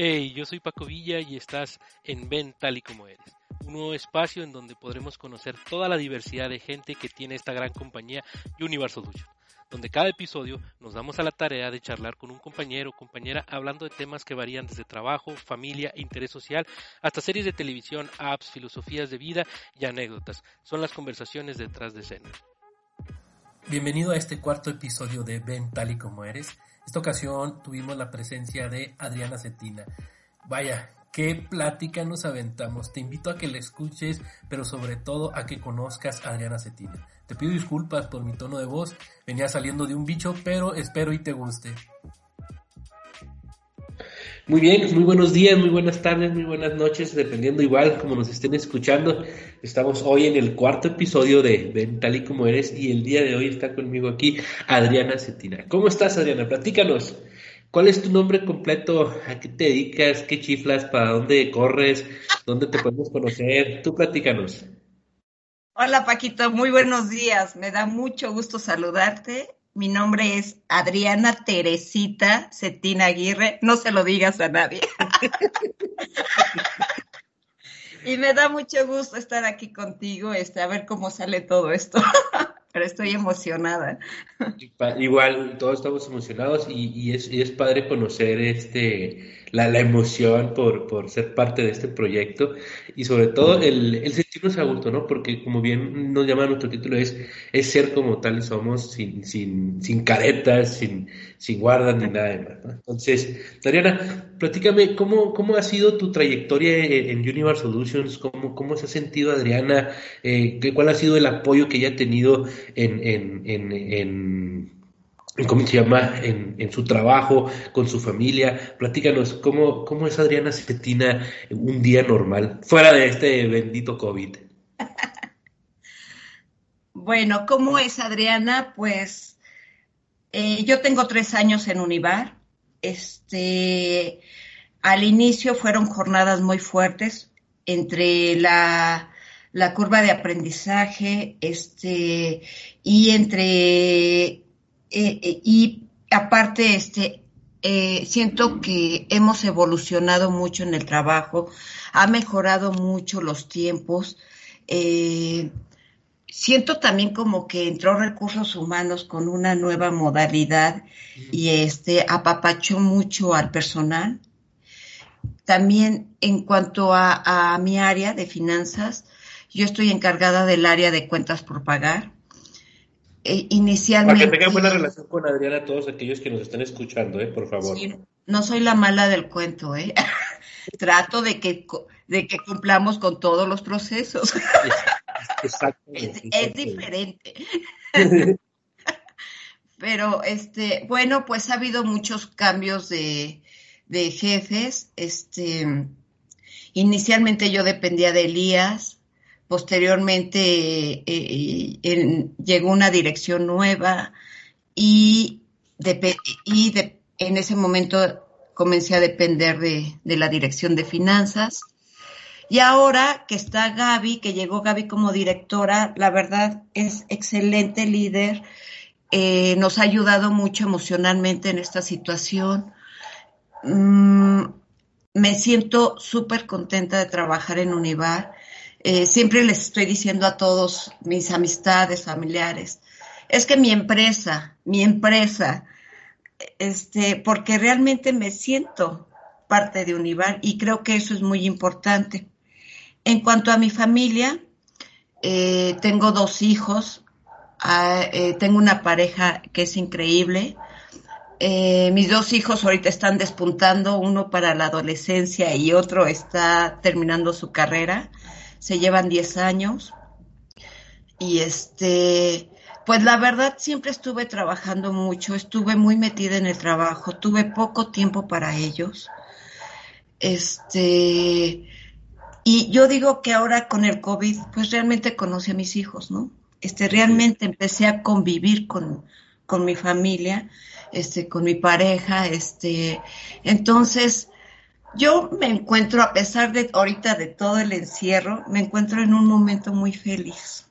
Hey, yo soy Paco Villa y estás en Ven tal y como eres, un nuevo espacio en donde podremos conocer toda la diversidad de gente que tiene esta gran compañía Universal Solution, donde cada episodio nos damos a la tarea de charlar con un compañero o compañera hablando de temas que varían desde trabajo, familia, interés social, hasta series de televisión, apps, filosofías de vida y anécdotas. Son las conversaciones detrás de escena. Bienvenido a este cuarto episodio de Ven tal y como eres esta ocasión tuvimos la presencia de Adriana Cetina. Vaya, qué plática nos aventamos. Te invito a que la escuches, pero sobre todo a que conozcas a Adriana Cetina. Te pido disculpas por mi tono de voz, venía saliendo de un bicho, pero espero y te guste. Muy bien, muy buenos días, muy buenas tardes, muy buenas noches, dependiendo igual como nos estén escuchando. Estamos hoy en el cuarto episodio de Ven tal y como eres y el día de hoy está conmigo aquí Adriana Cetina. ¿Cómo estás Adriana? Platícanos. ¿Cuál es tu nombre completo? ¿A qué te dedicas? ¿Qué chiflas? ¿Para dónde corres? ¿Dónde te podemos conocer? Tú platícanos. Hola Paquito, muy buenos días. Me da mucho gusto saludarte mi nombre es Adriana Teresita Cetina Aguirre. No se lo digas a nadie. y me da mucho gusto estar aquí contigo, este, a ver cómo sale todo esto. Pero estoy emocionada. Igual, todos estamos emocionados y, es, y es padre conocer este la, la emoción por, por, ser parte de este proyecto y sobre todo el, el sentirnos a gusto, ¿no? Porque como bien nos llama nuestro título, es, es ser como tal y somos, sin, sin, sin caretas, sin, sin guardas ni nada de más. Entonces, Dariana, platícame, ¿cómo, ¿cómo ha sido tu trayectoria en, Universal Solutions? ¿Cómo, ¿Cómo se ha sentido Adriana? Eh, ¿Cuál ha sido el apoyo que ella ha tenido en, en, en, en cómo se llama, en, en, su trabajo, con su familia. Platícanos, ¿cómo, cómo es Adriana Cetina un día normal, fuera de este bendito COVID? bueno, ¿cómo es Adriana? Pues eh, yo tengo tres años en Univar. Este, al inicio fueron jornadas muy fuertes entre la, la curva de aprendizaje este, y entre eh, eh, y aparte, este, eh, siento que hemos evolucionado mucho en el trabajo, ha mejorado mucho los tiempos. siento también como que entró recursos humanos con una nueva modalidad y este apapachó mucho al personal. También en cuanto a, a mi área de finanzas, yo estoy encargada del área de cuentas por pagar inicialmente... Para que tengan buena relación con Adriana todos aquellos que nos están escuchando, ¿eh? por favor. no soy la mala del cuento, ¿eh? Trato de que, de que cumplamos con todos los procesos. Es, diferente. Pero, este, bueno, pues ha habido muchos cambios de, de jefes. Este, inicialmente yo dependía de Elías, Posteriormente eh, llegó una dirección nueva y, y en ese momento comencé a depender de, la dirección de finanzas. Y ahora que está Gaby, que llegó Gaby como directora, la verdad es excelente líder, eh, nos ha ayudado mucho emocionalmente en esta situación. Mm, me siento súper contenta de trabajar en Univar. Eh, siempre les estoy diciendo a todos mis amistades, familiares, es que mi empresa, mi empresa, este, porque realmente me siento parte de Univar y creo que eso es muy importante. En cuanto a mi familia, eh, tengo dos hijos, ah, eh, tengo una pareja que es increíble. mis dos hijos ahorita están despuntando, uno para la adolescencia y otro está terminando su carrera se llevan 10 años. Y este, pues la verdad siempre estuve trabajando mucho, estuve muy metida en el trabajo, tuve poco tiempo para ellos. Este, y yo digo que ahora con el COVID, pues realmente conocí a mis hijos, ¿no? Este, realmente empecé a convivir con, con mi familia, este, con mi pareja, este, entonces, yo me encuentro, a pesar de ahorita de todo el encierro, me encuentro en un momento muy feliz.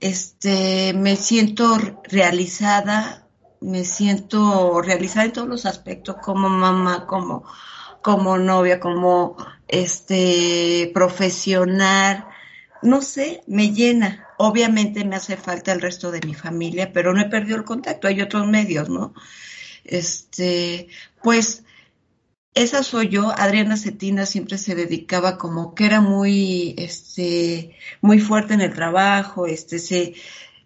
Este, me siento realizada, me siento realizada en todos los aspectos, como mamá, como, como novia, como este profesional, no sé, me llena. Obviamente me hace falta el resto de mi familia, pero no he perdido el contacto, hay otros medios, ¿no? Este, pues esa soy yo, Adriana Cetina siempre se dedicaba como que era muy, este, muy fuerte en el trabajo, este, se,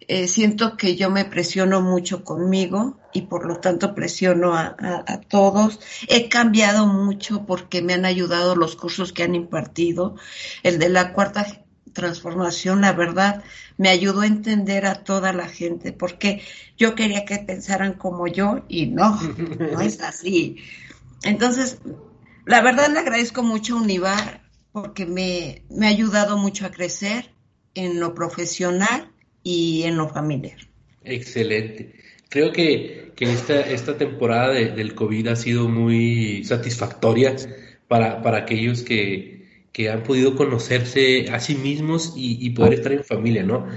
eh, siento que yo me presiono mucho conmigo y por lo tanto presiono a, a, todos. He cambiado mucho porque me han ayudado los cursos que han impartido. El de la cuarta transformación, la verdad, me ayudó a entender a toda la gente porque yo quería que pensaran como yo y no, no es así. Entonces, la verdad le agradezco mucho a Univar porque me, me ha ayudado mucho a crecer en lo profesional y en lo familiar. Excelente. Creo que, que esta, esta temporada de, del COVID ha sido muy satisfactoria para, para aquellos que, que han podido conocerse a sí mismos y poder estar en familia, ¿no?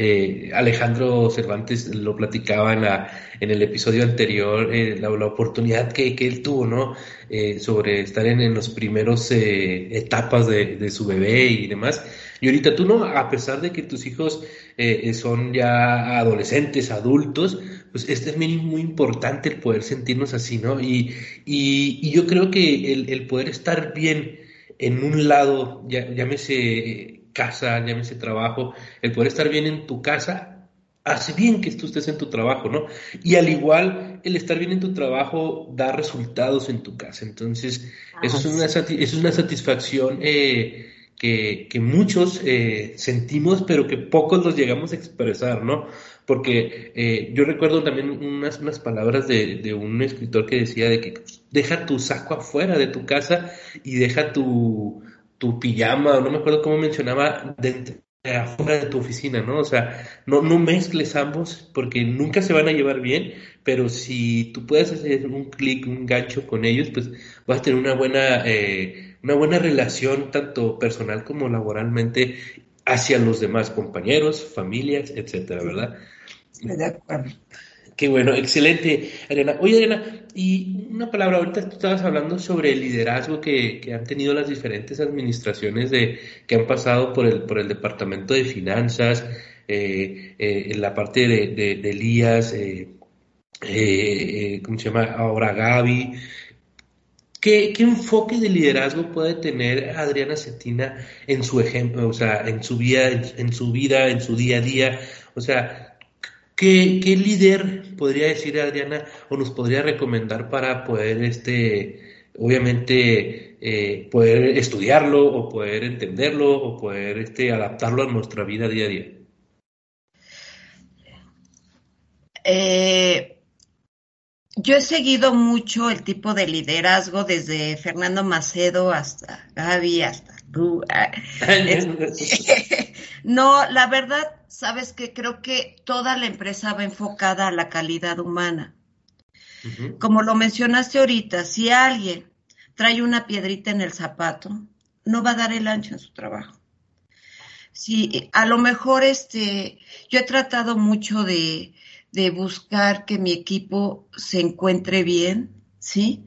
Eh, Alejandro Cervantes lo platicaba en, la, en el episodio anterior, eh, la, oportunidad que, que, él tuvo, ¿no? Eh, sobre estar en, en los primeros etapas de, de, su bebé y demás. Y ahorita tú, ¿no? A pesar de que tus hijos son ya adolescentes, adultos, pues es también muy importante el poder sentirnos así, ¿no? Y, y, y yo creo que el, el, poder estar bien en un lado, ya, llámese casa, llámese trabajo, el poder estar bien en tu casa, hace bien que tú estés en tu trabajo, ¿no? Y al igual, el estar bien en tu trabajo da resultados en tu casa. Entonces, eso, es una, eso es una satisfacción eh, que, que, muchos eh, sentimos, pero que pocos los llegamos a expresar, ¿no? Porque eh, yo recuerdo también unas, unas palabras de, de un escritor que decía de que deja tu saco afuera de tu casa y deja tu, tu pijama, no me acuerdo cómo mencionaba, dentro, afuera de tu oficina, ¿no? O sea, no, no mezcles ambos porque nunca se van a llevar bien, pero si tú puedes hacer un clic, un gancho con ellos, pues vas a tener una buena, eh, una buena relación, tanto personal como laboralmente, hacia los demás compañeros, familias, etcétera, ¿verdad? De. Qué bueno, excelente, Adriana. Oye, Adriana, y una palabra, ahorita tú estabas hablando sobre el liderazgo que, que, han tenido las diferentes administraciones de, que han pasado por el, por el Departamento de Finanzas, eh, eh, en la parte de, de, de Elías, eh ¿cómo se llama? Ahora Gaby. ¿Qué, ¿Qué, enfoque de liderazgo puede tener Adriana Cetina en su ejemplo, o sea, en su vida, en, en su vida, en su día a día? O sea, ¿Qué, ¿Qué, líder podría decir Adriana o nos podría recomendar para poder, este, obviamente, eh, poder estudiarlo o poder entenderlo o poder este, adaptarlo a nuestra vida día a día? Eh, yo he seguido mucho el tipo de liderazgo desde Fernando Macedo hasta Gaby, hasta tú. no, la verdad, sabes que creo que toda la empresa va enfocada a la calidad humana. Uh -huh. Como lo mencionaste ahorita, si alguien trae una piedrita en el zapato, no va a dar el ancho en su trabajo. Si a lo mejor este, yo he tratado mucho de, de buscar que mi equipo se encuentre bien, ¿sí?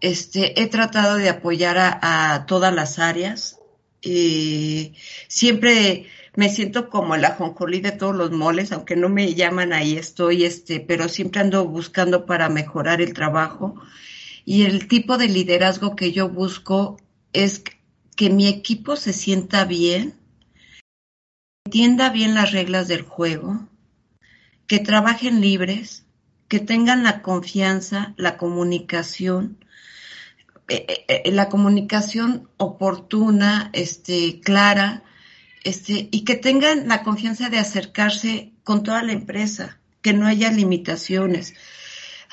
Este, he tratado de apoyar a, a todas las áreas. Eh, siempre me siento como el ajonjolí de todos los moles, aunque no me llaman ahí estoy, este, pero siempre ando buscando para mejorar el trabajo. Y el tipo de liderazgo que yo busco es que mi equipo se sienta bien, entienda bien las reglas del juego, que trabajen libres, que tengan la confianza, la comunicación, eh, eh, la comunicación oportuna, este, clara, este, y que tengan la confianza de acercarse con toda la empresa, que no haya limitaciones.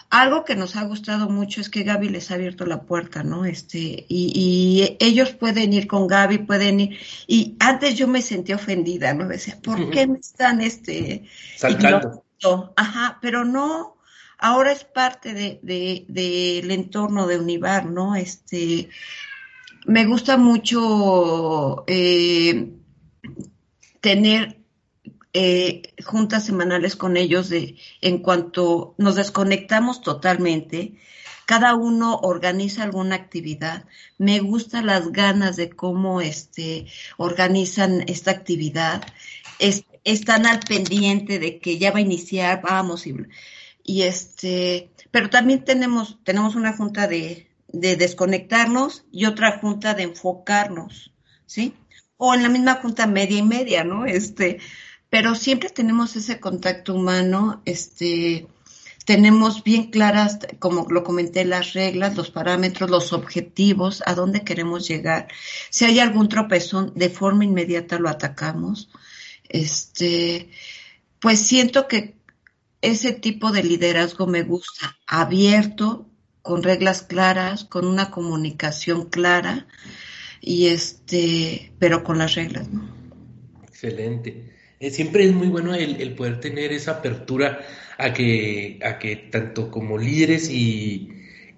Algo que nos ha gustado mucho es que Gaby les ha abierto la puerta, ¿no? Este, y, y ellos pueden ir con Gaby, pueden ir. Y antes yo me sentía ofendida, ¿no? Decía, ¿por uh -huh. qué me están este saltando? Ajá, pero no, ahora es parte de, de, del entorno de Univar, ¿no? Este, me gusta mucho eh, tener eh, juntas semanales con ellos de en cuanto nos desconectamos totalmente, cada uno organiza alguna actividad. Me gustan las ganas de cómo este, organizan esta actividad. están al pendiente de que ya va a iniciar, vamos y, y este, pero también tenemos, tenemos una junta de, de desconectarnos y otra junta de enfocarnos, ¿sí? O en la misma junta media y media, ¿no? Este, pero siempre tenemos ese contacto humano, este, tenemos bien claras, como lo comenté, las reglas, los parámetros, los objetivos, a dónde queremos llegar. Si hay algún tropezón, de forma inmediata lo atacamos. Este, pues siento que ese tipo de liderazgo me gusta, abierto, con reglas claras, con una comunicación clara y este, pero con las reglas, ¿no? Excelente. Eh, siempre es muy bueno el, poder tener esa apertura a que, a que tanto como líderes y,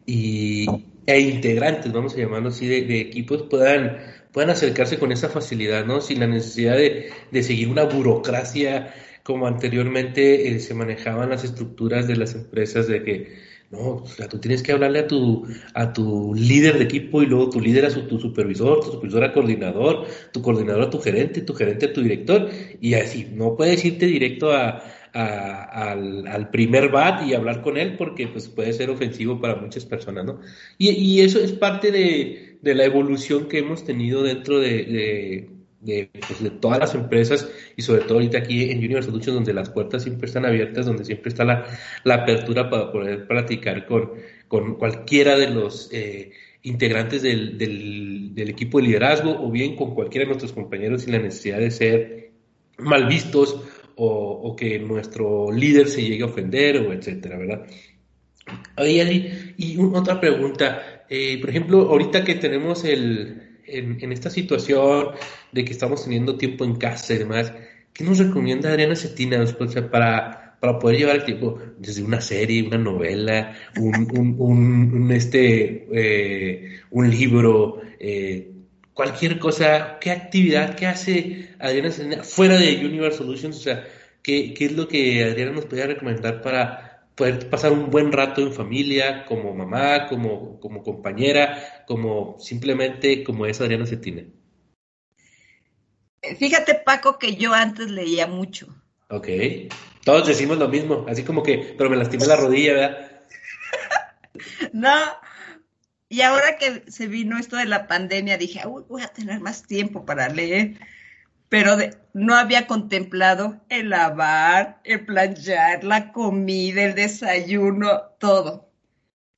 e integrantes, vamos a llamarlo así, de, equipos puedan, puedan acercarse con esa facilidad, ¿no? Sin la necesidad de, de seguir una burocracia como anteriormente eh, se manejaban las estructuras de las empresas de que no, o sea, tú tienes que hablarle a tu, a tu líder de equipo y luego tu líder a su, tu supervisor, tu supervisor a coordinador, tu coordinador a tu gerente, tu gerente a tu director, y así, no puedes irte directo a, al, primer bat y hablar con él porque pues, puede ser ofensivo para muchas personas, ¿no? Y, y eso es parte de, de, la evolución que hemos tenido dentro de pues, de, todas las empresas y sobre todo ahorita aquí en Universal Solutions donde las puertas siempre están abiertas, donde siempre está la, apertura para poder platicar con, con cualquiera de los eh, integrantes del, equipo de liderazgo o bien con cualquiera de nuestros compañeros sin la necesidad de ser mal vistos o, que nuestro líder se llegue a ofender o etcétera, ¿verdad? Oye, y otra pregunta, eh, por ejemplo, ahorita que tenemos el, en, esta situación de que estamos teniendo tiempo en casa y demás, ¿qué nos recomienda Adriana Cetina para, para poder llevar el tiempo desde una serie, una novela, un, un, este, eh, un libro, eh, cualquier cosa? ¿Qué actividad, qué hace Adriana Cetina fuera de Universal Solutions? O sea, ¿qué, ¿qué es lo que Adriana nos podría recomendar para poder pasar un buen rato en familia, como mamá, como, como compañera, como simplemente como es Adriana Cetina. Fíjate, Paco, que yo antes leía mucho. Ok. Todos decimos lo mismo, así como que, pero me lastimé la rodilla, ¿verdad? no. Y ahora que se vino esto de la pandemia, dije, Uy, voy a tener más tiempo para leer pero no había contemplado el lavar, el planchar, la comida, el desayuno, todo.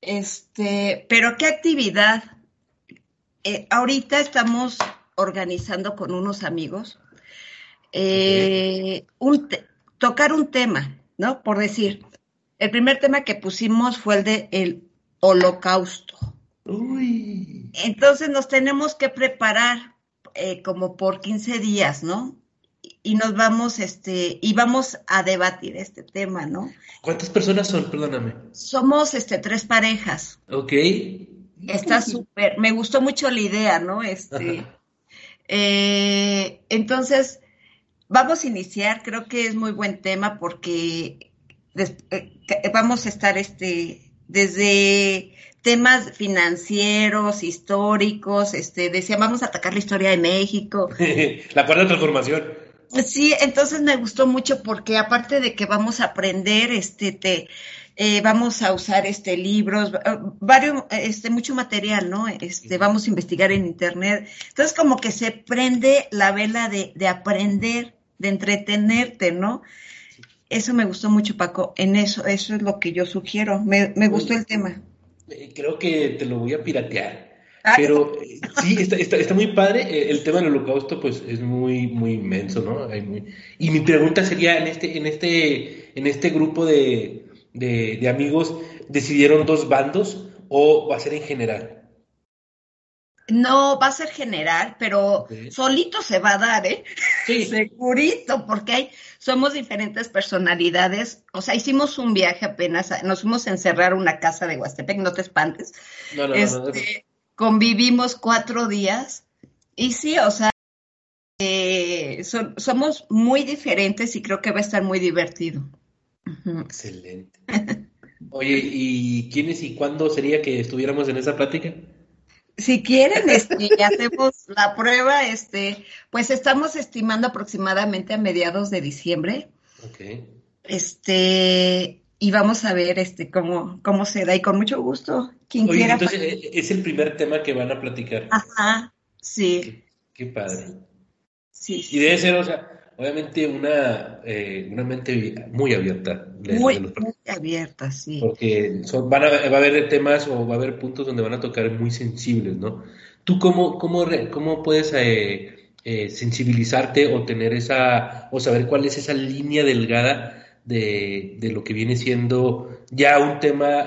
Este, pero qué actividad. Eh, ahorita estamos organizando con unos amigos eh, tocar un tema, ¿no? Por decir, el primer tema que pusimos fue el de el holocausto. Uy. Entonces nos tenemos que preparar eh, como por 15 días, ¿no? Y nos vamos, este, y vamos a debatir este tema, ¿no? ¿Cuántas personas son? Perdóname. Somos, este, tres parejas. Ok. Está súper, me gustó mucho la idea, ¿no? Este, eh, entonces, vamos a iniciar, creo que es muy buen tema porque eh, vamos a estar, este, desde temas financieros, históricos, este, decía, vamos a atacar la historia de México. la cuarta transformación. Sí, entonces me gustó mucho porque aparte de que vamos a aprender, este, te, eh, vamos a usar este libros, varios, este, mucho material, ¿no? Este, vamos a investigar en internet. Entonces como que se prende la vela de, de aprender, de entretenerte, ¿no? Eso me gustó mucho, Paco. En eso, eso es lo que yo sugiero. Me, me gustó el tema. Eh, creo que te lo voy a piratear. Ah. Pero eh, sí, está, está, muy padre. Eh, el tema del holocausto, pues, es muy, muy inmenso, ¿no? Y mi pregunta sería, en este, en este, en este grupo de, de, amigos, ¿decidieron dos bandos o va a ser en general? No, va a ser general, pero solito se va a dar, ¿eh? Sí. Segurito, porque hay, somos diferentes personalidades. O sea, hicimos un viaje apenas, nos fuimos a encerrar una casa de Huastepec, no te espantes. No, no, no, este, Convivimos cuatro días y sí, o sea, eh, somos muy diferentes y creo que va a estar muy divertido. Excelente. Oye, ¿y quiénes y cuándo sería que estuviéramos en esa plática? Si quieren, este, hacemos la prueba, este, pues estamos estimando aproximadamente a mediados de diciembre. Ok. Este, y vamos a ver este cómo, cómo se da, y con mucho gusto, quien quiera. Entonces, eh, es el primer tema que van a platicar. Ajá, sí. Qué, padre. Sí, Y debe ser, o sea, obviamente una, eh, una mente muy abierta. muy, muy, abierta, sí. Porque van a, va a haber temas o va a haber puntos donde van a tocar muy sensibles, ¿no? ¿Tú cómo, cómo, cómo puedes eh, eh, sensibilizarte o tener esa, o saber cuál es esa línea delgada de, de lo que viene siendo ya un tema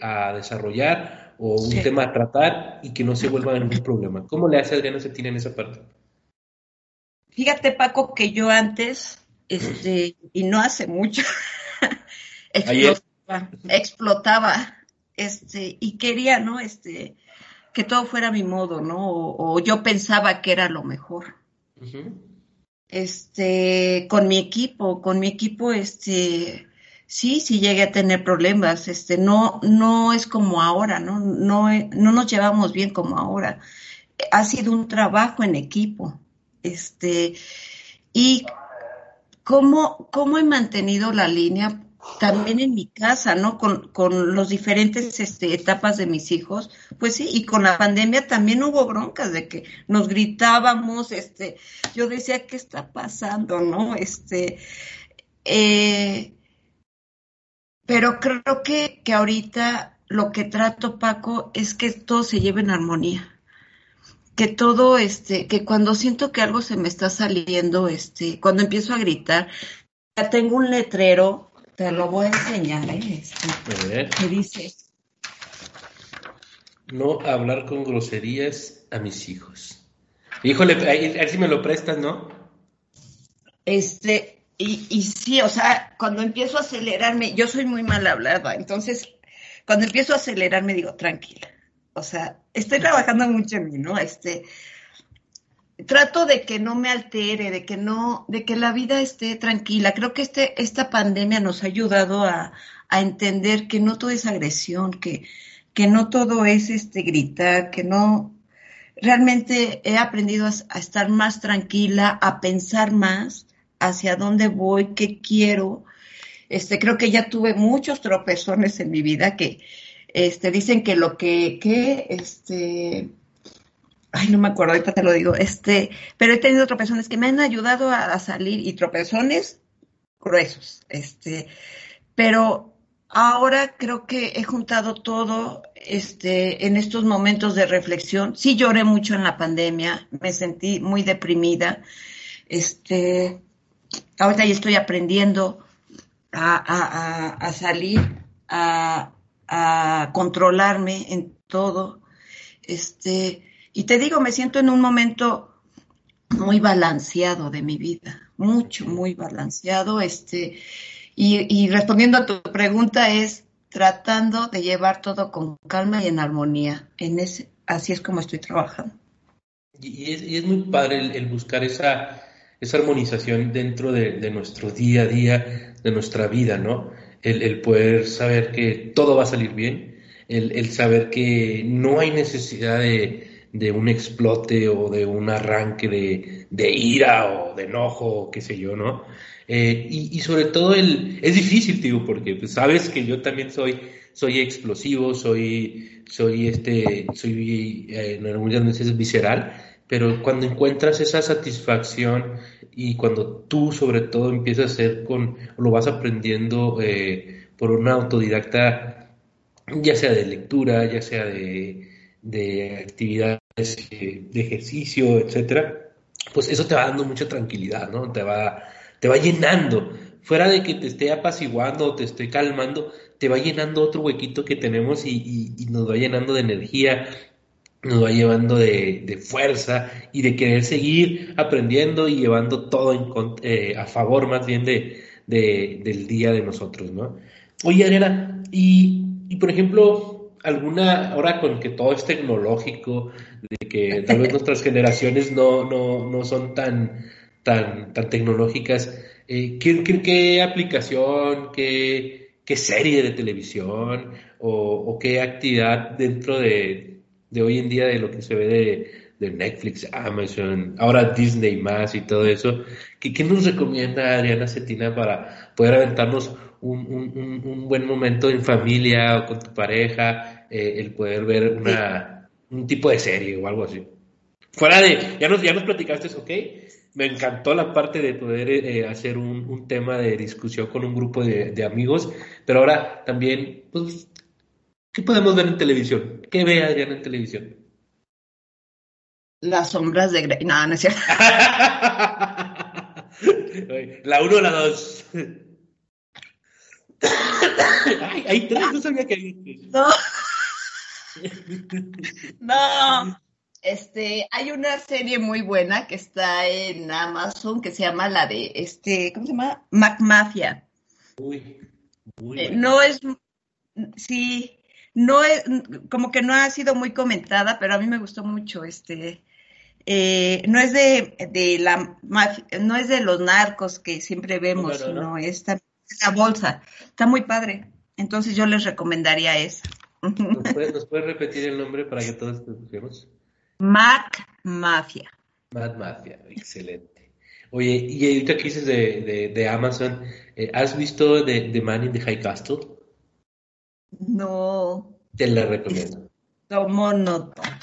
a desarrollar o un tema a tratar y que no se vuelva ningún problema? ¿Cómo le hace Adriana Cetina en esa parte? Fíjate, Paco, que yo antes, este, y no hace mucho, explotaba, explotaba, este, y quería, ¿no? Este, que todo fuera a mi modo, ¿no? O, yo pensaba que era lo mejor. Este, con mi equipo, con mi equipo, este, sí, sí llegué a tener problemas, este, no, no es como ahora, ¿no? No, no nos llevamos bien como ahora. Ha sido un trabajo en equipo este, y cómo, cómo he mantenido la línea también en mi casa, ¿no? Con, con los diferentes este, etapas de mis hijos, pues sí, y con la pandemia también hubo broncas de que nos gritábamos, este, yo decía, ¿qué está pasando, no? Este, eh, pero creo que, que ahorita lo que trato, Paco, es que todo se lleve en armonía que todo, este, que cuando siento que algo se me está saliendo, este, cuando empiezo a gritar, ya tengo un letrero, te lo voy a enseñar, ¿eh? Este, que dice... No hablar con groserías a mis hijos. Híjole, a ver si me lo prestas, ¿no? Este, y, y sí, o sea, cuando empiezo a acelerarme, yo soy muy mal hablada, entonces, cuando empiezo a acelerarme digo, tranquila, o sea, estoy trabajando mucho en mí, ¿no? Este, trato de que no me altere, de que no, de que la vida esté tranquila. Creo que este, esta pandemia nos ha ayudado a, entender que no todo es agresión, que, que no todo es este gritar, que no, realmente he aprendido a, a, estar más tranquila, a pensar más hacia dónde voy, qué quiero. Este, creo que ya tuve muchos tropezones en mi vida que, este, dicen que lo que, que, este, ay, no me acuerdo, ahorita te lo digo, este, pero he tenido tropezones que me han ayudado a, salir y tropezones gruesos, este, pero ahora creo que he juntado todo, este, en estos momentos de reflexión. Sí lloré mucho en la pandemia, me sentí muy deprimida, este, ahorita ya estoy aprendiendo a, a, a salir, a, a controlarme en todo. Este, y te digo, me siento en un momento muy balanceado de mi vida, mucho, muy balanceado. Este, y, respondiendo a tu pregunta es tratando de llevar todo con calma y en armonía. En ese, así es como estoy trabajando. Y es, y es muy padre el, buscar esa, esa armonización dentro de, de, nuestro día a día, de nuestra vida, ¿no? El, poder saber que todo va a salir bien, el, saber que no hay necesidad de, un explote o de un arranque de, ira o de enojo o qué sé yo, ¿no? Eh, y, sobre todo el, es difícil, digo, porque pues, sabes que yo también soy, soy explosivo, soy, soy este, soy eh, muchas veces visceral, pero cuando encuentras esa satisfacción y cuando tú sobre todo empiezas a hacer con, lo vas aprendiendo eh, por una autodidacta, ya sea de lectura, ya sea de, de actividades eh, de ejercicio, etcétera, pues eso te va dando mucha tranquilidad, ¿no? Te va, te va llenando. Fuera de que te esté apaciguando te esté calmando, te va llenando otro huequito que tenemos y, y nos va llenando de energía, nos va llevando de, fuerza y de querer seguir aprendiendo y llevando todo en, eh, a favor más bien de, del día de nosotros, ¿no? Oye, Adriana, y, por ejemplo, alguna, ahora con que todo es tecnológico, de que tal vez nuestras generaciones no, no, no son tan, tan, tan tecnológicas, eh, ¿qué, qué, aplicación, qué, qué, serie de televisión o, o qué actividad dentro de, de, hoy en día de lo que se ve de, de Netflix, Amazon, ahora Disney más y todo eso, ¿qué, qué nos recomienda Adriana Cetina para poder aventarnos un, un, un, buen momento en familia o con tu pareja, eh, el poder ver una, un tipo de serie o algo así. Fuera de, ya nos, ya nos platicaste, ok, me encantó la parte de poder eh, hacer un, un, tema de discusión con un grupo de, de, amigos, pero ahora también, pues, ¿qué podemos ver en televisión? ¿Qué ve Adriana en televisión? Las sombras de Grey. No, no es cierto. la 1 o la 2. Ay, hay tres, no sabía que había No. no. Este, hay una serie muy buena que está en Amazon que se llama la de este, ¿cómo se llama? Mac Mafia. Uy, muy eh, no es sí, no es como que no ha sido muy comentada, pero a mí me gustó mucho este eh, no es de, de la mafia, no es de los narcos que siempre vemos, no, no, no. esta la bolsa. Está muy padre. Entonces yo les recomendaría esa. ¿Nos puedes, puede repetir el nombre para que todos te escuchemos? Mac Mafia. Mac Mafia, excelente. Oye, y ahorita que dices de, de, de Amazon, eh, ¿has visto The, Man in the High Castle? No. Te la recomiendo. Tomo nota.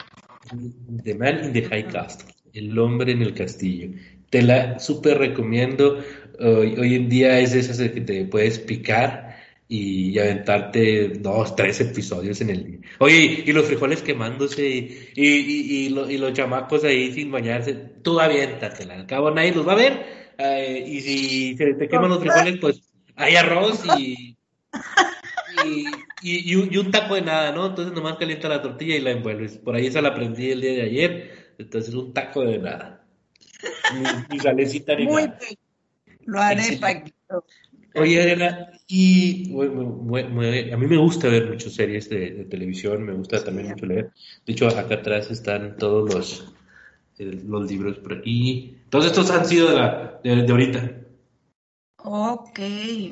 The Man in the High Castle, El hombre en el castillo. Te la súper recomiendo. Hoy, hoy, en día es de esas que te puedes picar y, aventarte dos, tres episodios en el día. Oye, y los frijoles quemándose y, y, y, los chamacos ahí sin bañarse, tú aviéntatela. Al cabo nadie los va a ver. Eh, y si se te queman los frijoles, pues hay arroz y, y, un, y, un, taco de nada, ¿no? Entonces nomás calienta la tortilla y la envuelves. Por ahí esa la aprendí el día de ayer. Entonces un taco de nada. Ni, ni salecita ni Muy nada. bien. Lo haré, Paquito. Oye, Adriana, y a mí me gusta ver muchas series de, de, televisión, me gusta también mucho leer. De hecho, acá atrás están todos los, los libros por aquí. Todos estos han sido de, la, de, de ahorita. Ok,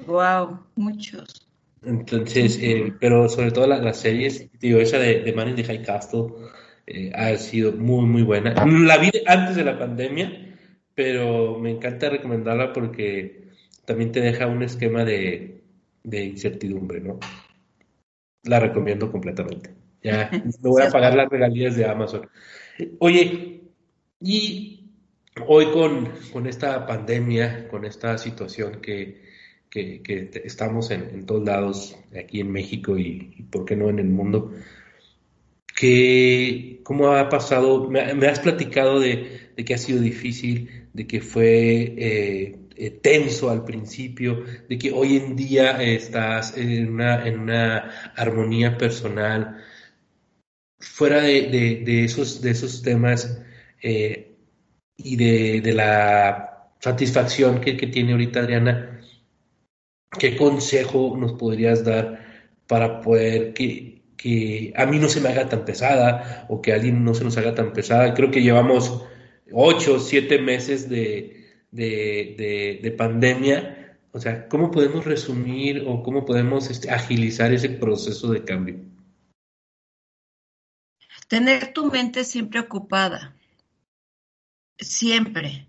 wow, muchos. Entonces, eh, pero sobre todo las, las series, digo, esa de, de, Man in the High Castle eh, ha sido muy, muy buena. La vi antes de la pandemia, pero me encanta recomendarla porque también te deja un esquema de, de incertidumbre, ¿no? La recomiendo completamente. Ya me voy a pagar las regalías de Amazon. Oye, y hoy con, con esta pandemia, con esta situación que, que, que estamos en, en, todos lados, aquí en México y, y, por qué no en el mundo, que, ¿cómo ha pasado? Me, me has platicado de, de, que ha sido difícil, de que fue eh, eh, tenso al principio, de que hoy en día estás en una, en una armonía personal. Fuera de, de, de esos, de esos temas eh, y de, de, la satisfacción que, que tiene ahorita Adriana, ¿qué consejo nos podrías dar para poder que, que a mí no se me haga tan pesada o que a alguien no se nos haga tan pesada? Creo que llevamos ocho, siete meses de, de, de, de, pandemia, o sea, ¿cómo podemos resumir o cómo podemos este, agilizar ese proceso de cambio? Tener tu mente siempre ocupada, siempre,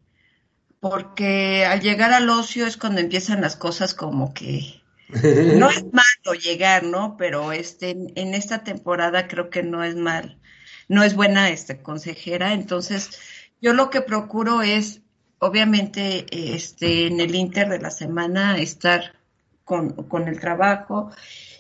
porque al llegar al ocio es cuando empiezan las cosas como que no es malo llegar, ¿no? Pero este, en esta temporada creo que no es mal, no es buena este consejera, entonces yo lo que procuro es obviamente este, en el inter de la semana estar con, con, el trabajo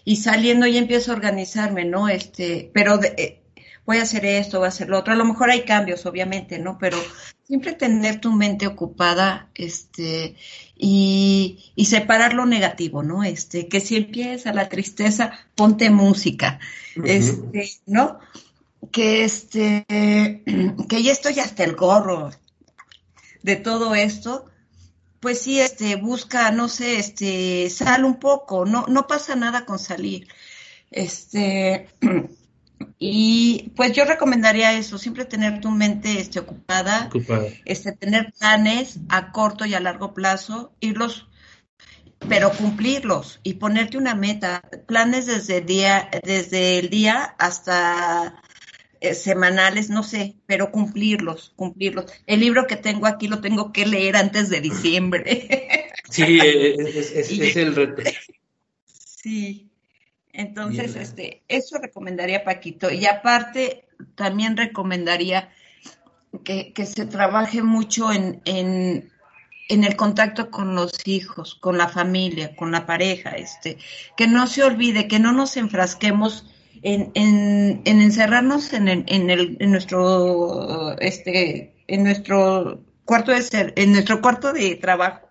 y saliendo y empiezo a organizarme, ¿no? Este, pero de, eh, voy a hacer esto, voy a hacer lo otro. A lo mejor hay cambios, obviamente, ¿no? Pero siempre tener tu mente ocupada, este, y, y separar lo negativo, ¿no? Este, que si empieza la tristeza, ponte música, uh -huh. este, ¿no? Que este, que ya estoy hasta el gorro, de todo esto, pues sí, este, busca, no sé, este, sal un poco, no, no pasa nada con salir. Este, y pues yo recomendaría eso, siempre tener tu mente este, ocupada, Ocupada. este, tener planes a corto y a largo plazo, irlos, pero cumplirlos y ponerte una meta, planes desde el día, desde el día hasta eh, semanales, no sé, pero cumplirlos, cumplirlos. El libro que tengo aquí lo tengo que leer antes de diciembre. Sí, es, es- es el reto. Sí. Entonces, este, eso recomendaría Paquito. Y aparte, también recomendaría que, que se trabaje mucho en, en, en el contacto con los hijos, con la familia, con la pareja, este, que no se olvide, que no nos enfrasquemos en, en, en encerrarnos en, en, el, en nuestro, este, en nuestro cuarto de ser, en nuestro cuarto de trabajo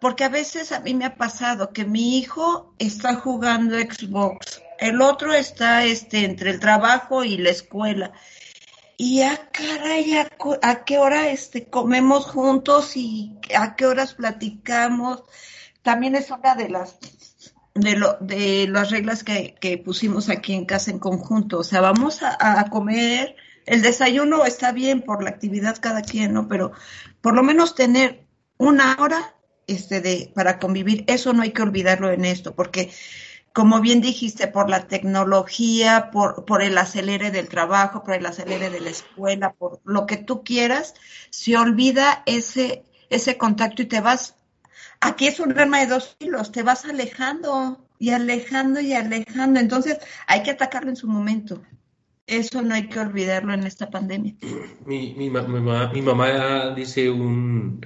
porque a veces a mí me ha pasado que mi hijo está jugando Xbox, el otro está este, entre el trabajo y la escuela. Y a caray, a, a qué hora este, comemos juntos y a qué horas platicamos. También es una de las de, lo, de las reglas que, que pusimos aquí en casa en conjunto. O sea, vamos a, a comer. El desayuno está bien por la actividad cada quien, ¿no? Pero por lo menos tener una hora este de para convivir, eso no hay que olvidarlo en esto, porque como bien dijiste, por la tecnología, por, por el acelere del trabajo, por el acelere de la escuela, por lo que tú quieras, se olvida ese, ese contacto y te vas, aquí es un arma de dos kilos, te vas alejando y alejando y alejando, entonces hay que atacarlo en su momento. Eso no hay que olvidarlo en esta pandemia. Mi, mi, ma- mi mi mamá dice un,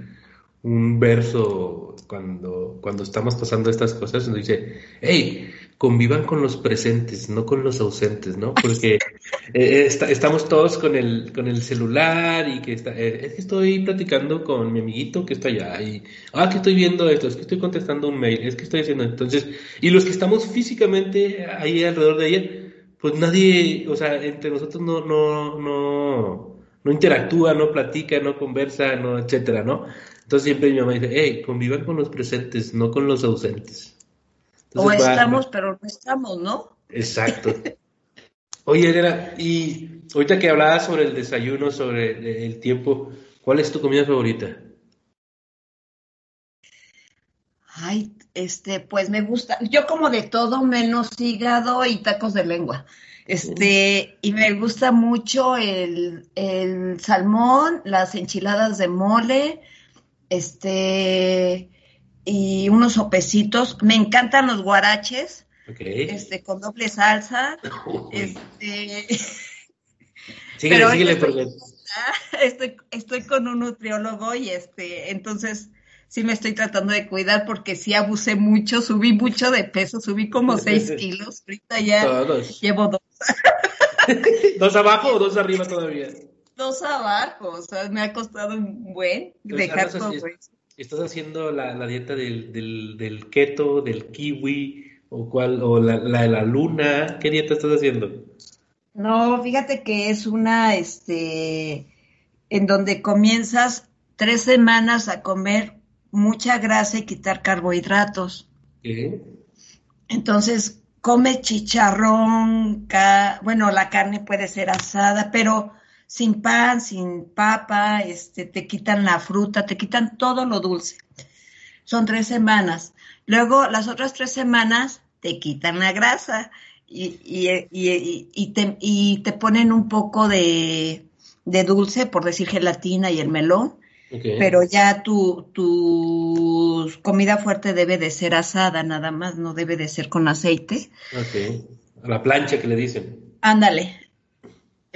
un verso cuando, cuando estamos pasando estas cosas, donde dice, hey, convivan con los presentes, no con los ausentes, ¿no? Porque eh, está- estamos todos con el, con el celular y que está, eh, es que estoy platicando con mi amiguito que está allá y, ah, que estoy viendo esto, es que estoy contestando un mail, es que estoy haciendo, entonces, y los que estamos físicamente ahí alrededor de ella, pues nadie, o sea, entre nosotros no, no, no, no interactúa, no platica, no conversa, no, etcétera, ¿no? Entonces siempre mi mamá dice, hey, convivan con los presentes, no con los ausentes. O va- estamos, pero no estamos, ¿no? Exacto. Oye, Elena, y ahorita que hablabas sobre el desayuno, sobre el tiempo, ¿cuál es tu comida favorita? Ay, este, pues me gusta, yo como de todo menos hígado y tacos de lengua. Este, y me gusta mucho el, el salmón, las enchiladas de mole, este, y unos sopecitos. Me encantan los guaraches, este, con doble salsa. Uy. Este, Síguele, pero síguele, estoy- porque estoy, estoy con un nutriólogo y este, entonces sí me estoy tratando de cuidar porque sí abusé mucho, subí mucho de peso, subí como seis kilos, ahorita ya todos. llevo dos, ¿Dos abajo o dos arriba todavía? Dos abajo, o sea, me ha costado un buen dejar todo eso. ¿Estás haciendo la, la dieta del, del, del keto, del kiwi, o cuál, o la, la de la luna? ¿Qué dieta estás haciendo? No, fíjate que es una, este, en donde comienzas tres semanas a comer mucha grasa y quitar carbohidratos. ¿Qué? Entonces, come chicharrón, ca- bueno, la carne puede ser asada, pero sin pan, sin papa, este, te quitan la fruta, te quitan todo lo dulce. Son tres semanas. Luego, las otras tres semanas, te quitan la grasa y, y, y- y- te, y te ponen un poco de, de dulce, por decir gelatina y el melón pero ya tu, tu comida fuerte debe de ser asada nada más, no debe de ser con aceite. Ok. A la plancha que le dicen. Ándale.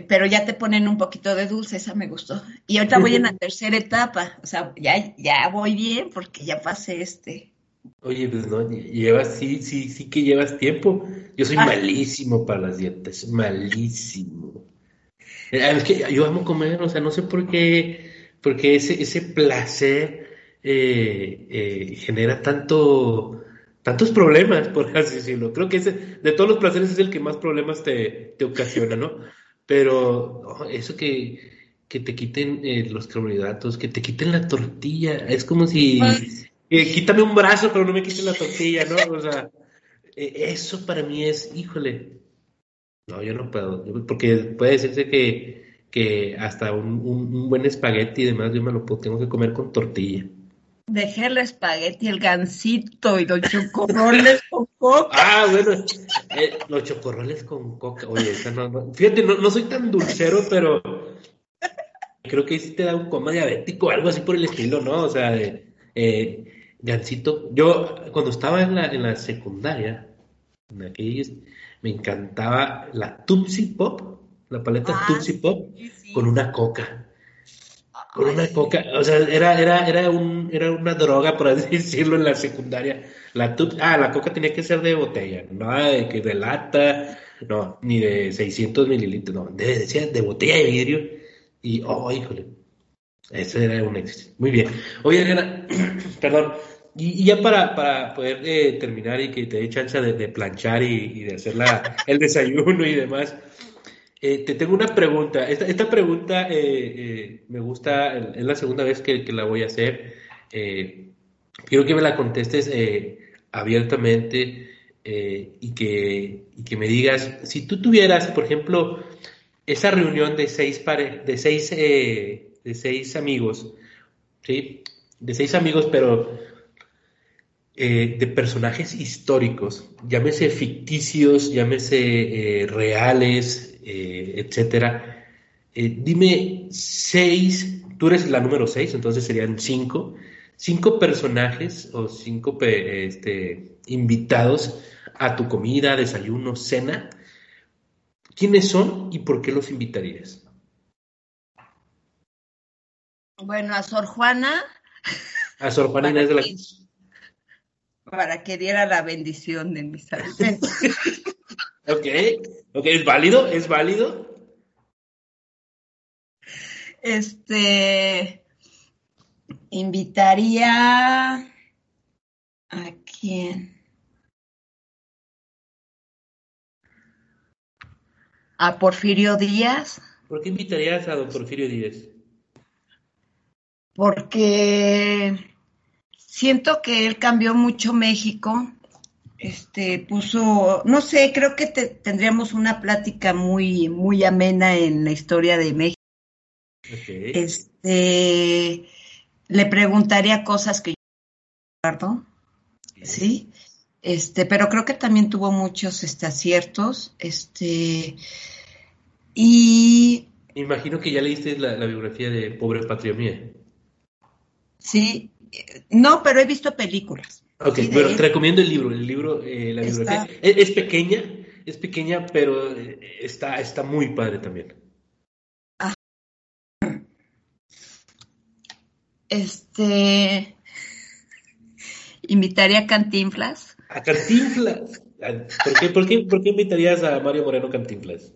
Pero ya te ponen un poquito de dulce, esa me gustó. Y ahorita voy en la tercera etapa, o sea, ya, ya voy bien porque ya pasé este. Oye, pues no, llevas, sí, sí, sí que llevas tiempo. Yo soy Ah. malísimo para las dietas, malísimo. Eh, Es que yo amo comer, o sea, no sé por qué, porque ese, ese placer eh, eh, genera tanto, tantos problemas, por así decirlo. Creo que ese, de todos los placeres es el que más problemas te, te ocasiona, ¿no? Pero no, eso que, que te quiten eh, los carbohidratos, que te quiten la tortilla, es como si... Pues, Eh, quítame un brazo, pero no me quiten la tortilla, ¿no? O sea, e, eso para mí es, híjole, no, yo no puedo, porque puede decirse que, que hasta un, un, buen espagueti y demás yo me lo tengo que comer con tortilla. Dejé el espagueti, el gansito y los chocorroles con coca. Ah, bueno, eh, los chocorroles con coca. Oye, no, fíjate, no, no, soy tan dulcero, pero creo que sí te da un coma diabético algo así por el estilo, ¿no? O sea, eh, gansito. Yo, cuando estaba en la, en la secundaria, en aquellos, me encantaba la Tupsi Pop, la paleta ah, Pop, con una coca con una coca, o sea, era, era, era, un, era una droga, por así decirlo, en la secundaria. La ah, la coca tenía que ser de botella, no de, que de lata, no, ni de 600 mililitros, no, de, decía de botella de vidrio. Y, oh, híjole, ese era un éxito. Muy bien. Oye, Adriana, perdón, y, ya para, para poder eh, terminar y que te dé chance de, planchar y, y, de hacer la, el desayuno y demás, eh, te tengo una pregunta. Esta, pregunta eh, eh, me gusta, es la segunda vez que, la voy a hacer. quiero que me la contestes abiertamente y, que, me digas, si tú tuvieras, por ejemplo, esa reunión de seis, de seis, de seis amigos, ¿sí? De seis amigos, pero de personajes históricos, llámese ficticios, llámese reales, eh, etcétera. Eh, dime seis, tú eres la número seis, entonces serían cinco, cinco personajes o cinco este, invitados a tu comida, desayuno, cena. ¿Quiénes son y por qué los invitarías? Bueno, a Sor Juana. A Sor Juana Inés de la Para que diera la bendición de mis alimentos. Ok, ok, ¿es válido? ¿Es válido? Este, invitaría a quién? A Porfirio Díaz. ¿Por qué invitarías a don Porfirio Díaz? Porque siento que él cambió mucho México este, puso, no sé, creo que tendríamos una plática muy, muy amena en la historia de México. Este, le preguntaría cosas que yo sí, este, pero creo que también tuvo muchos este, aciertos, este, y... Imagino que ya leíste la, biografía de Pobre Patria Mía. Sí, no, pero he visto películas. Ok, bueno, te recomiendo el libro, el libro, eh, la biblioteca. Es, pequeña, es pequeña, pero eh, está, está muy padre también. Ah. Este, invitaría a Cantinflas. A Cantinflas. ¿Por qué, por, qué, ¿Por qué invitarías a Mario Moreno Cantinflas?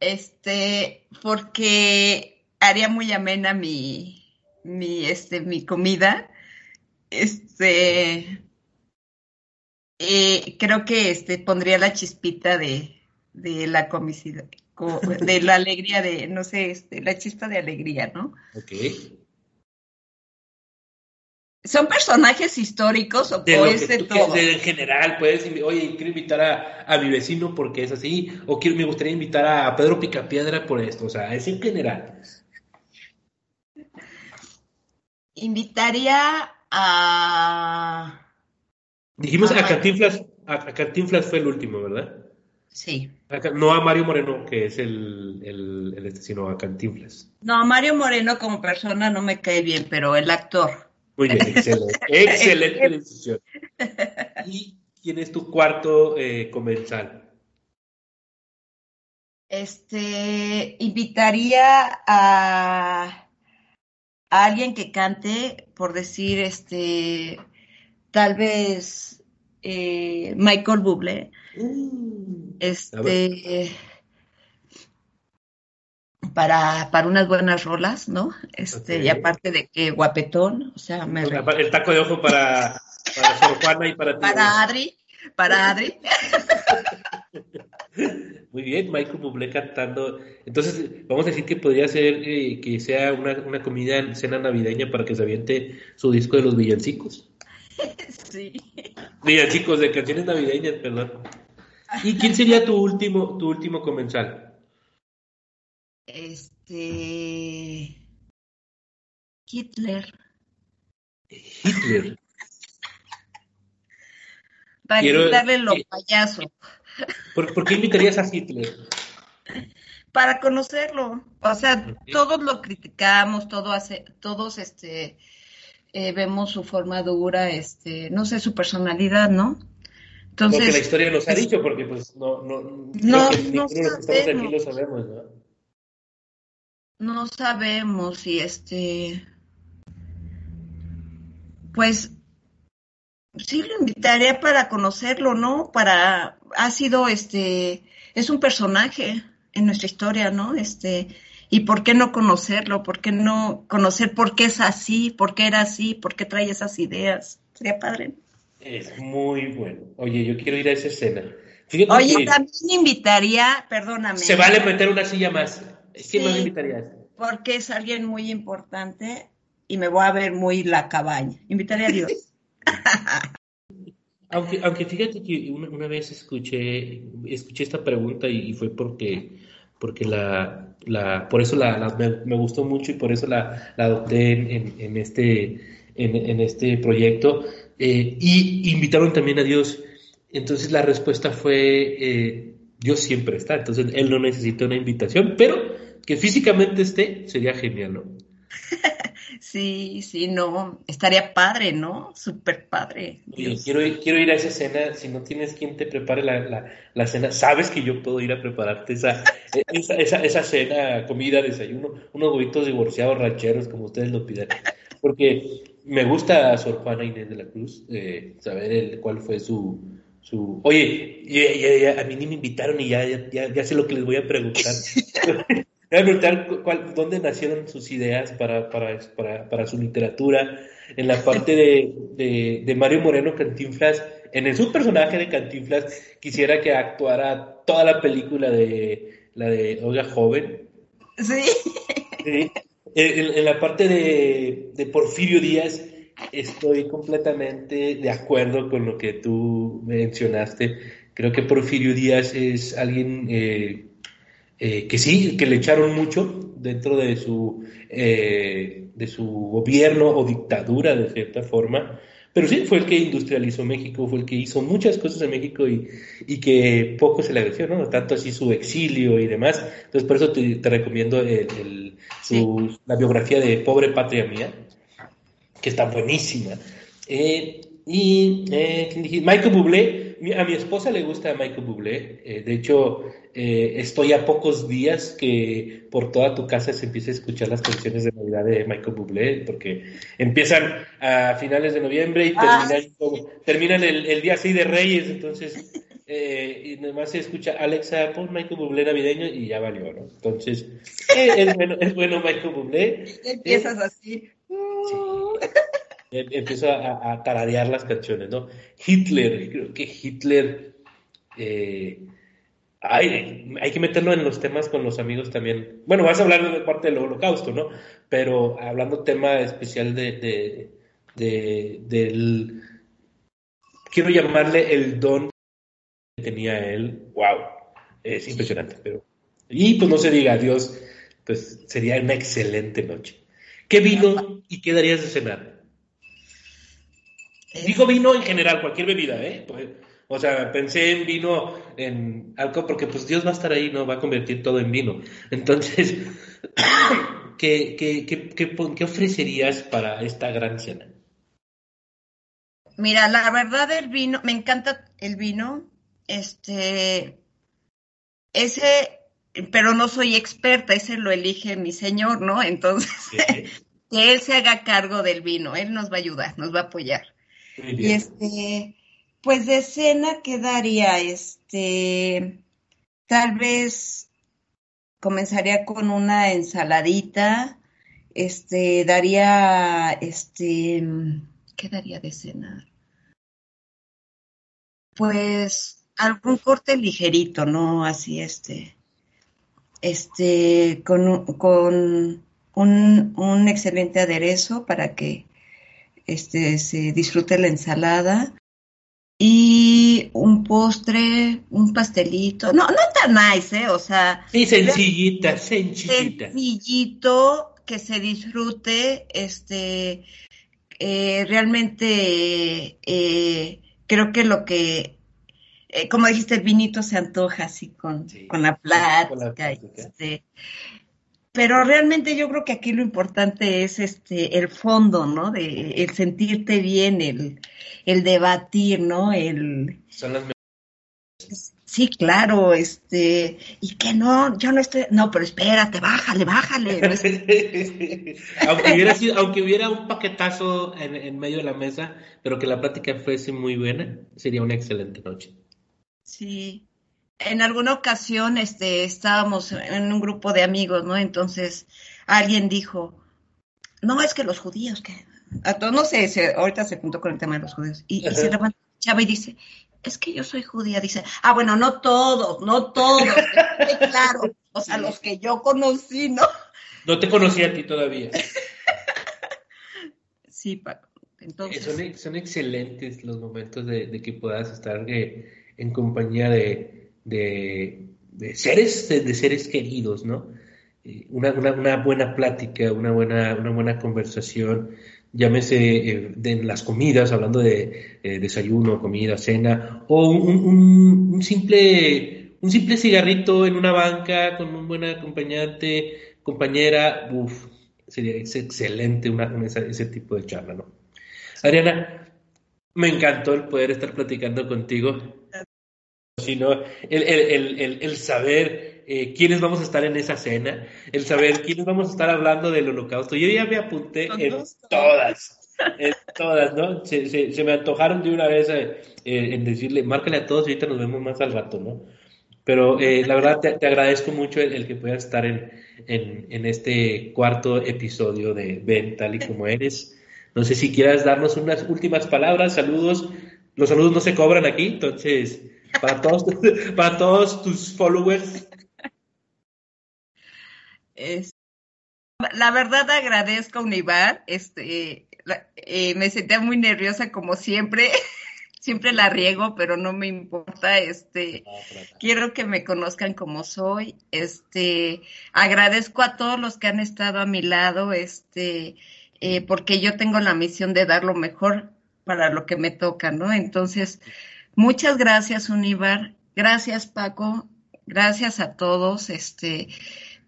Este, porque haría muy amena mi, mi, este, mi comida este, eh, creo que este pondría la chispita de, de la comicidad, de la alegría de, no sé, este, la chispa de alegría, ¿no? Ok. ¿Son personajes históricos o de todo? en general, puedes, oye, quiero invitar a, a, mi vecino porque es así, o quiero, me gustaría invitar a, Pedro Picapiedra por esto, o sea, es en general. Invitaría a... Dijimos a, Cantinflas, a, Cantinflas fue el último, ¿verdad? Sí. no a Mario Moreno, que es el, el, este, sino a Cantinflas. No, Mario Moreno como persona no me cae bien, pero el actor. Muy bien, excelente, excelente decisión. ¿Y quién es tu cuarto eh, comensal? Este, invitaría a alguien que cante, por decir, este, tal vez eh, Michael Bublé, mm. este, para, para unas buenas rolas, ¿no? Este, y aparte de que guapetón, o sea, me... El taco de ojo para, para Sor Juana y para ti. Para Adri, para Adri. Muy bien, Michael Bublé cantando. Entonces, vamos a decir que podría ser eh, que sea una, una comida en cena navideña para que se aviente su disco de los villancicos. Sí. chicos, de canciones navideñas, perdón. ¿Y quién sería tu último, tu último comensal? Este. Hitler. Hitler. Para Quiero- darle lo payaso. ¿Por, por qué invitarías a Hitler? Para conocerlo. O sea, todos lo criticamos, todo hace, todos este eh, vemos su forma dura, este, no sé, su personalidad, ¿no? Lo que la Entonces, historia nos ha dicho, porque pues no, no, No, que no que aquí sabemos. lo sabemos, ¿no? no sabemos si este, pues, sí lo invitaría para conocerlo, ¿no? Para, ha sido este, es un personaje en nuestra historia, ¿no? Este, y por qué no conocerlo, por qué no conocer por qué es así, por qué era así, por qué trae esas ideas. Sería padre. Es muy bueno. Oye, yo quiero ir a esa escena. Fíjate Oye, que también invitaría, perdóname. se vale meter una silla más. ¿Quién más Sí. invitarías? porque es alguien muy importante y me voy a ver muy la cabaña. Invitaría a Dios. Aunque, aunque fíjate que una, una vez escuché, escuché esta pregunta y, fue porque, porque la, la, por eso la, la- me, me gustó mucho y por eso la, la adopté en, en- en este, en, en este proyecto. Eh, y invitaron también a Dios. Entonces la respuesta fue, eh, Dios siempre está. Entonces él no necesita una invitación, pero que físicamente esté sería genial, ¿no? Sí, sí, no, estaría padre, ¿no? Súper padre. Oye, quiero ir, quiero ir a esa cena. Si no tienes quien te prepare la, la, la cena, sabes que yo puedo ir a prepararte esa, esa, esa, esa cena, comida, desayuno, unos huevitos divorciados rancheros, como ustedes lo pidan. Porque me gusta Sor Juana Inés de la Cruz, eh, saber el, cuál fue su, su... Oye, ya- ya- ya, a mí ni me invitaron y ya, ya, ya sé lo que les voy a preguntar. Voy a preguntar cu- cuál- dónde nacieron sus ideas para, para, para, para su literatura. En la parte de, de, de Mario Moreno Cantinflas, en el subpersonaje de Cantinflas, quisiera que actuara toda la película de la de Olga Joven. Sí, Sí. En la parte de, de Porfirio Díaz, estoy completamente de acuerdo con lo que tú mencionaste. Creo que Porfirio Díaz es alguien eh, eh, que sí, que le echaron mucho dentro de su, eh, de su gobierno o dictadura, de cierta forma. Pero sí, fue el que industrializó México, fue el que hizo muchas cosas en México y, y que poco se le agradeció, ¿no? Tanto así su exilio y demás. Entonces, por eso te, te recomiendo el, el- su- la biografía de Pobre Patria Mía, que está buenísima. Eh, y. Michael Bublé, mi- a mi esposa le gusta Michael Bublé. Eh, de hecho, eh, estoy a pocos días que por toda tu casa se empiece a escuchar las canciones de Navidad de Michael Bublé, porque empiezan a finales de noviembre y Ah. terminan, como- terminan el, el día 6 de Reyes, entonces, eh, y nomás se escucha Alexa, pon Michael Bublé navideño y ya valió, ¿no? Entonces, eh, es, bueno, es bueno Michael Bublé. empiezas así. Em- Empiezo a, a tararear las canciones, ¿no? Hitler, creo que Hitler. eh, ay, hay que meterlo en los temas con los amigos también. Bueno, vas a hablar de parte del holocausto, ¿no? Pero hablando tema especial de, de- de-. Quiero llamarle el don que tenía él. ¡Wow! Es impresionante, pero. Y pues no se diga adiós, pues sería una excelente noche. ¿Qué vino y qué darías de cenar? Digo vino en general, cualquier bebida, ¿eh? Pues, o sea, pensé en vino, en alcohol, porque pues Dios va a estar ahí, no va a convertir todo en vino. Entonces, ¿qué, qué, qué, qué, ofrecerías para esta gran cena? Mira, la verdad el vino, me encanta el vino, este, ese, pero no soy experta, ese lo elige mi señor, ¿no? Entonces, que él se haga cargo del vino, él nos va a ayudar, nos va a apoyar. Y este, pues de cena quedaría, este, tal vez comenzaría con una ensaladita, este, daría, este, ¿qué daría de cenar? Pues algún corte ligerito, ¿no? Así, este, este, con, un- con un, un excelente aderezo para que este, se disfrute la ensalada. este, un postre, un pastelito, no, no tan nice, ¿eh? O sea... Sí, sencillita, sencillita. Sencillito, que se disfrute, este, eh, realmente eh, creo que lo que, eh, como dijiste, el vinito se antoja así con, con la plática. Este, pero realmente yo creo que aquí lo importante es este el fondo, ¿no? De el sentirte bien, el, el debatir, ¿no? El Son las Sí, claro, este, y que no, yo no estoy, no, pero espérate, bájale, bájale. aunque, hubiera sido, aunque hubiera un paquetazo en, en, medio de la mesa, pero que la plática fuese muy buena, sería una excelente noche. Sí, en alguna ocasión, este, estábamos en un grupo de amigos, ¿no? Entonces, alguien dijo, no, es que los judíos, que, a todos, no sé, se, ahorita se juntó con el tema de los judíos, y, y se levanta Chava y dice, es que yo soy judía, dice, ah, bueno, no todos, no todos, claro, o sea, los que yo conocí, ¿no? No te conocí a ti todavía. sí, Paco. Entonces... Son, son excelentes los momentos de, de que puedas estar eh, en compañía de, de, seres, de, seres queridos, ¿no? Una, una, una, buena plática, una buena, una buena conversación, llámese eh, de las comidas, hablando de eh, desayuno, comida, cena, o un, simple, un simple cigarrito en una banca con un buen acompañante, compañera, uff, sería excelente una, esa, ese tipo de charla, ¿no? Adriana, me encantó el poder estar platicando contigo, sino el, el, el, el saber eh, quiénes vamos a estar en esa cena, el saber quiénes vamos a estar hablando del holocausto. Yo ya me apunté en todas, en todas, ¿no? Se, se, se me antojaron de una vez eh, en decirle, márcale a todos y ahorita nos vemos más al rato, ¿no? Pero eh, la verdad te, te, agradezco mucho el, el que puedas estar en, en, en, este cuarto episodio de Ven tal y como eres. No sé si quieras darnos unas últimas palabras, saludos. Los saludos no se cobran aquí, entonces para todos, para todos tus followers, es, la verdad agradezco a Univar, este, eh, me sentía muy nerviosa como siempre, siempre la riego, pero no me importa, este, quiero que me conozcan como soy, este, agradezco a todos los que han estado a mi lado, este, eh, porque yo tengo la misión de dar lo mejor para lo que me toca, ¿no? Entonces, muchas gracias, Univar, gracias, Paco, gracias a todos, este,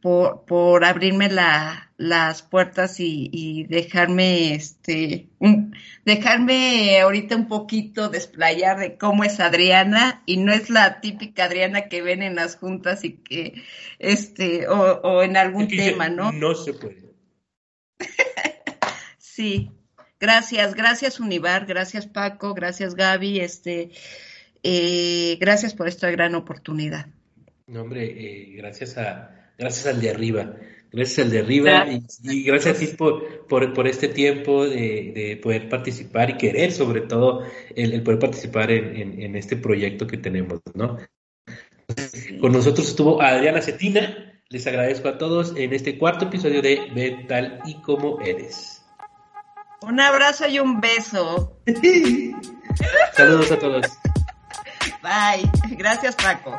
por, por abrirme la, las puertas y, y, dejarme, este, un, dejarme ahorita un poquito desplayar de cómo es Adriana y no es la típica Adriana que ven en las juntas y que, este, o, o en algún tema, ¿no? No se puede. sí, gracias, gracias Univar, gracias Paco, gracias Gaby, este, eh, gracias por esta gran oportunidad. No, hombre, eh, gracias a gracias al de arriba. Gracias al de arriba y, y, gracias a ti por, por, por este tiempo de, de, poder participar y querer sobre todo el, el poder participar en, en, en, este proyecto que tenemos, ¿no? Con nosotros estuvo Adriana Cetina. Les agradezco a todos en este cuarto episodio de Ve tal y como eres. Un abrazo y un beso. Saludos a todos. Bye. Gracias, Paco.